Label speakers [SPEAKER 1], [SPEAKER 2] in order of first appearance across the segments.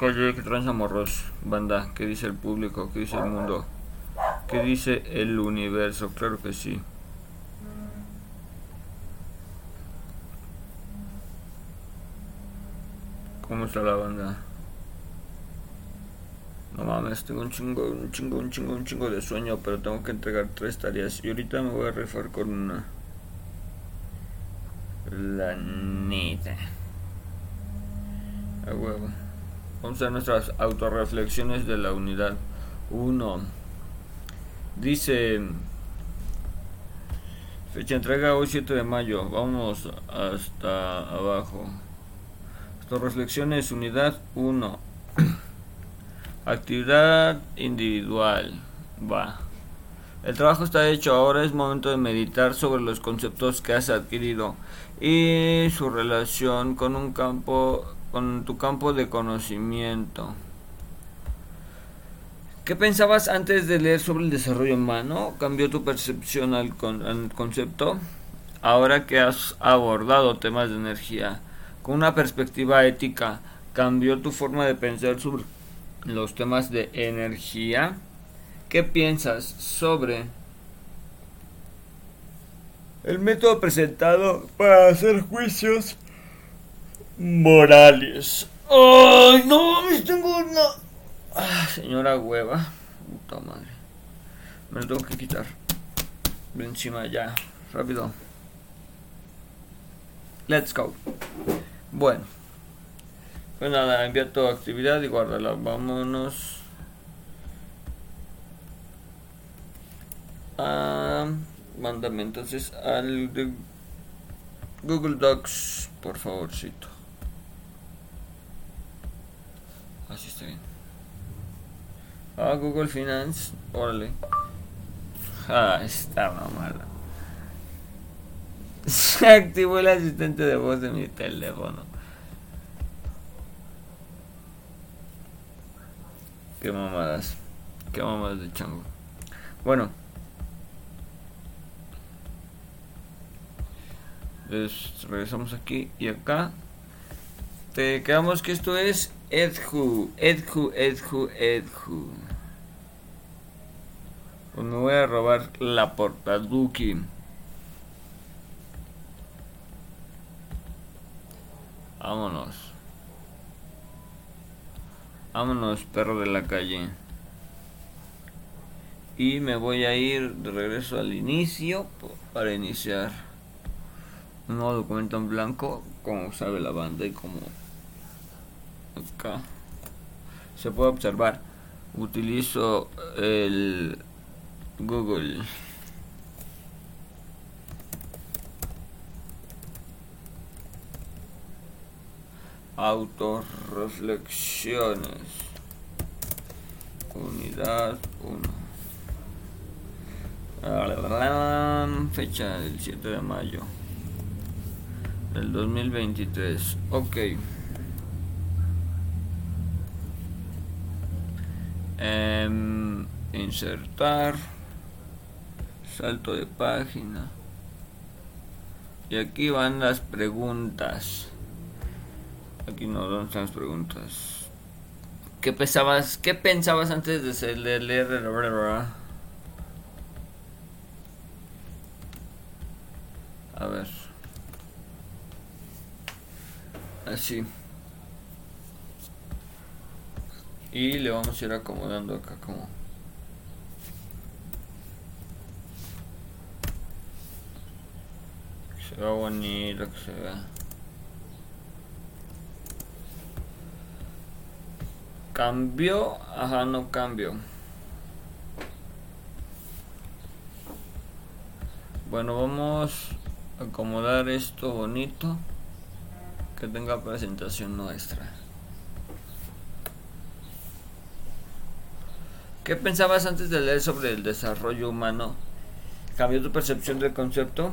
[SPEAKER 1] Que transamorros, banda, ¿qué dice el público? ¿Qué dice el mundo? ¿Qué dice el universo? Claro que sí. ¿Cómo está la banda? No mames, tengo un chingo, un chingo, un chingo, un chingo de sueño, pero tengo que entregar tres tareas. Y ahorita me voy a rifar con una. La neta. A huevo. Vamos a nuestras autorreflexiones de la unidad 1. Dice. Fecha entrega hoy 7 de mayo. Vamos hasta abajo. Autorreflexiones unidad 1. Actividad individual. Va. El trabajo está hecho, ahora es momento de meditar sobre los conceptos que has adquirido y su relación con un campo con tu campo de conocimiento. ¿Qué pensabas antes de leer sobre el desarrollo humano? ¿Cambió tu percepción al, al concepto? Ahora que has abordado temas de energía con una perspectiva ética, ¿cambió tu forma de pensar sobre los temas de energía? ¿Qué piensas sobre el método presentado para hacer juicios morales? ¡Ay, no mames! Tengo una. Ah, señora hueva. Puta madre. Me lo tengo que quitar. De encima ya. Rápido. Let's go. Bueno. Pues nada, envía tu actividad y guárdala. Vámonos. Ah, mándame entonces al de Google Docs, por favorcito. Así está bien. Ah, Google Finance, órale. Ah, está mamada. Se activó el asistente de voz de mi teléfono. Qué mamadas. Qué mamadas de chango. Bueno. Regresamos aquí y acá. Te quedamos que esto es Edhu. Edhu, Edhu, Edhu. Pues me voy a robar la portaduki. Vámonos. Vámonos, perro de la calle. Y me voy a ir de regreso al inicio para iniciar un nuevo documento en blanco, como sabe la banda y como acá se puede observar. Utilizo el Google. Autorreflexiones. Unidad 1. Fecha del 7 de mayo del 2023. Ok. Em, insertar. Salto de página. Y aquí van las preguntas. Aquí no, ¿dónde están las preguntas? ¿Qué pensabas, qué pensabas antes de leer? A ver. Así. Y le vamos a ir acomodando acá como... Se vea bonito, que se vea... Cambio, ajá, no cambio. Bueno, vamos a acomodar esto bonito. Que tenga presentación nuestra. ¿Qué pensabas antes de leer sobre el desarrollo humano? ¿Cambió tu percepción del concepto?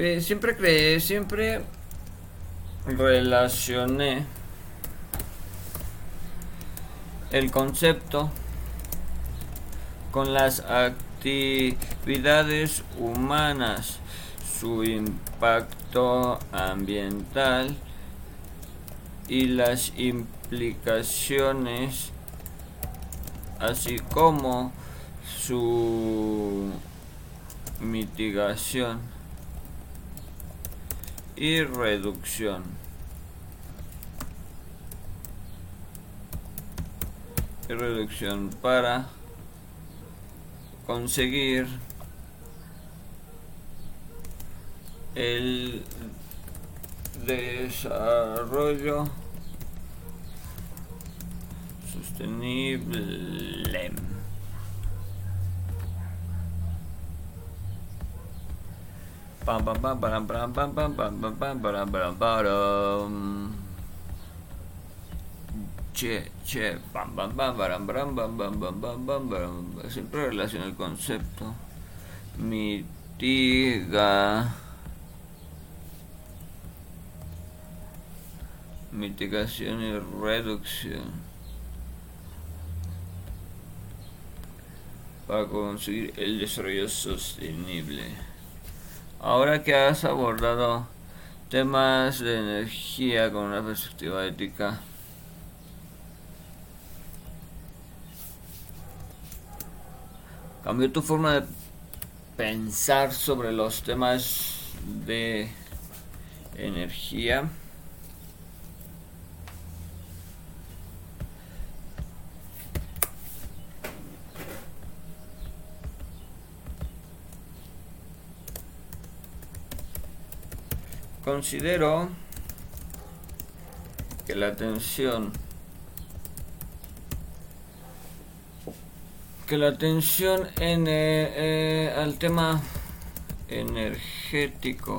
[SPEAKER 1] Eh, siempre creé, siempre relacioné el concepto con las actividades humanas, su impacto ambiental y las implicaciones, así como su mitigación y reducción. Y reducción para conseguir el desarrollo sostenible. Pam pam pam pam pam pam pam pam pam pam pam pam che che pam pam pam pam pam pam pam pam pam pam pam siempre relaciona el concepto mitiga mitigación y reducción para conseguir el desarrollo sostenible. Ahora que has abordado temas de energía con una perspectiva ética, cambió tu forma de pensar sobre los temas de energía. Considero que la atención que la atención en eh, eh, al tema energético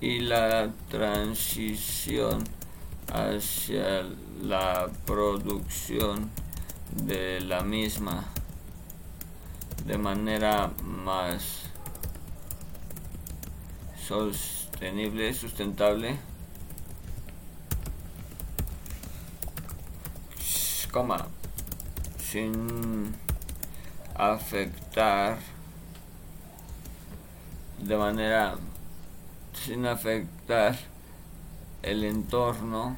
[SPEAKER 1] y la transición hacia la producción de la misma de manera más sostenible, sustentable, coma, sin afectar de manera, sin afectar el entorno,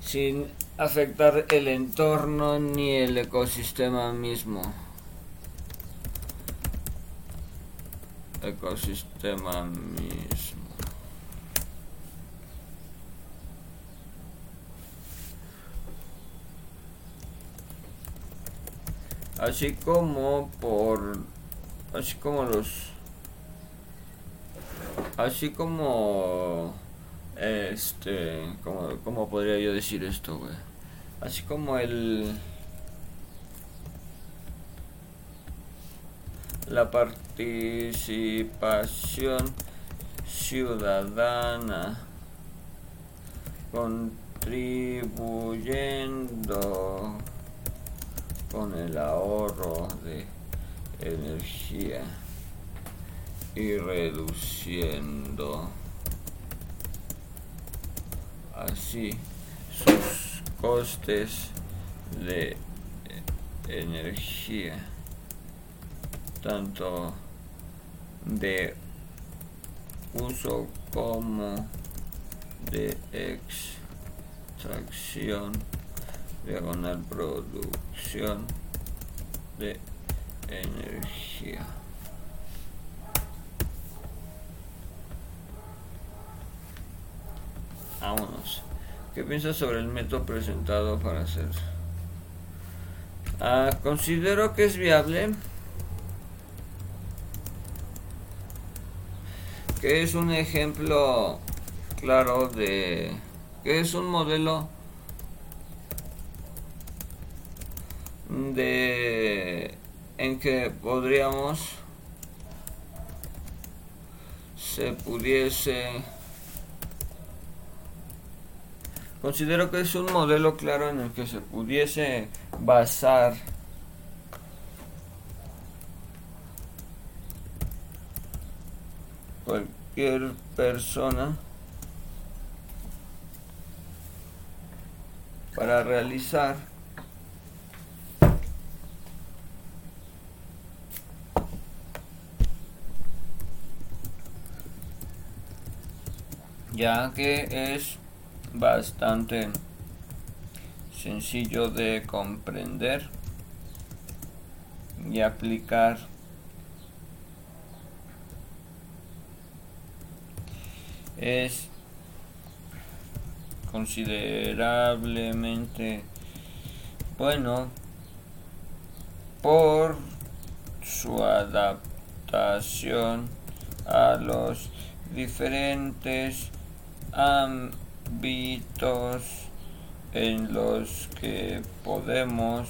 [SPEAKER 1] sin afectar el entorno ni el ecosistema mismo. Ecosistema mismo. Así como por así como los así como este como, ¿cómo podría yo decir esto, güey? Así como el la participación ciudadana contribuyendo con el ahorro de energía y reduciendo así sus costes de energía tanto de uso como de extracción, diagonal producción de energía. Vámonos. ¿Qué piensas sobre el método presentado para hacer? Ah, considero que es viable que es un ejemplo claro de que es un modelo de en que podríamos se pudiese considero que es un modelo claro en el que se pudiese basar cualquier persona para realizar ya que es bastante sencillo de comprender y aplicar es considerablemente bueno por su adaptación a los diferentes ámbitos en los que podemos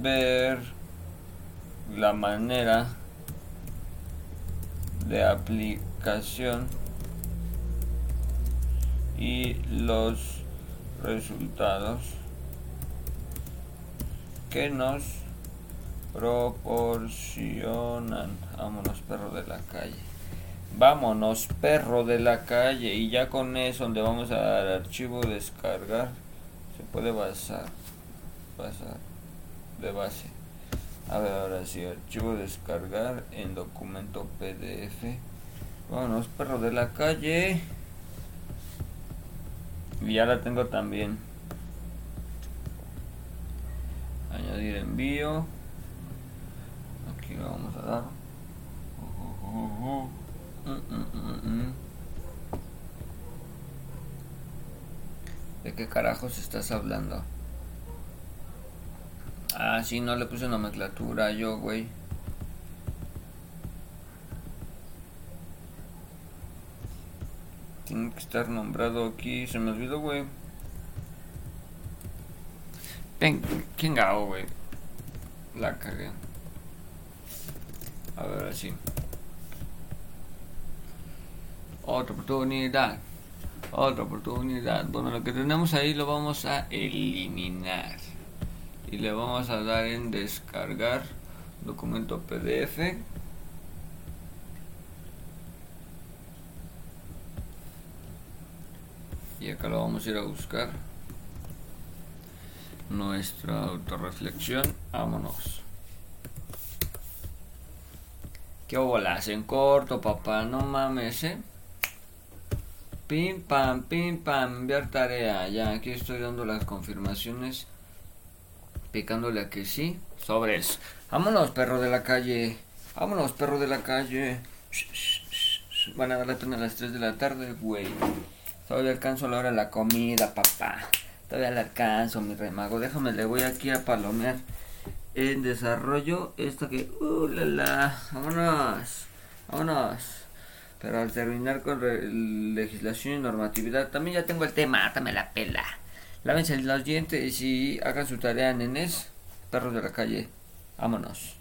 [SPEAKER 1] ver la manera de aplicación y los resultados que nos proporcionan. Vámonos, perro de la calle. Vámonos, perro de la calle. Y ya con eso, donde vamos a dar archivo descargar, se puede basar. Basar de base. A ver, ahora sí, archivo descargar en documento PDF. Vámonos, perro de la calle. Ya la tengo también. Añadir envío. Aquí lo vamos a dar. ¿De qué carajos estás hablando? Ah, sí, no le puse nomenclatura yo, güey. Tiene que estar nombrado aquí. Se me olvidó, güey. ¿Quién gago, güey? La cagué. A ver, así. Otra oportunidad. Otra oportunidad. Bueno, lo que tenemos ahí lo vamos a eliminar. Y le vamos a dar en descargar documento PDF. Acá lo vamos a ir a buscar. Nuestra autorreflexión vámonos. Qué bolas en corto papá no mames eh pim pam pim pam enviar tarea. Ya aquí estoy dando las confirmaciones picándole a que sí sobres. Vámonos perro de la calle vámonos perro de la calle. Van a dar la a las 3 de la tarde güey Todavía alcanzo la hora de la comida, papá. Todavía la alcanzo, mi remago. Déjame, le voy aquí a palomear en desarrollo. Esto que... ¡Uh, la! ¡Vámonos! ¡Vámonos! Pero al terminar con legislación y normatividad, también ya tengo el tema. Dame la pela. Lávense los dientes y hagan su tarea, nenes. Perros de la calle. Vámonos.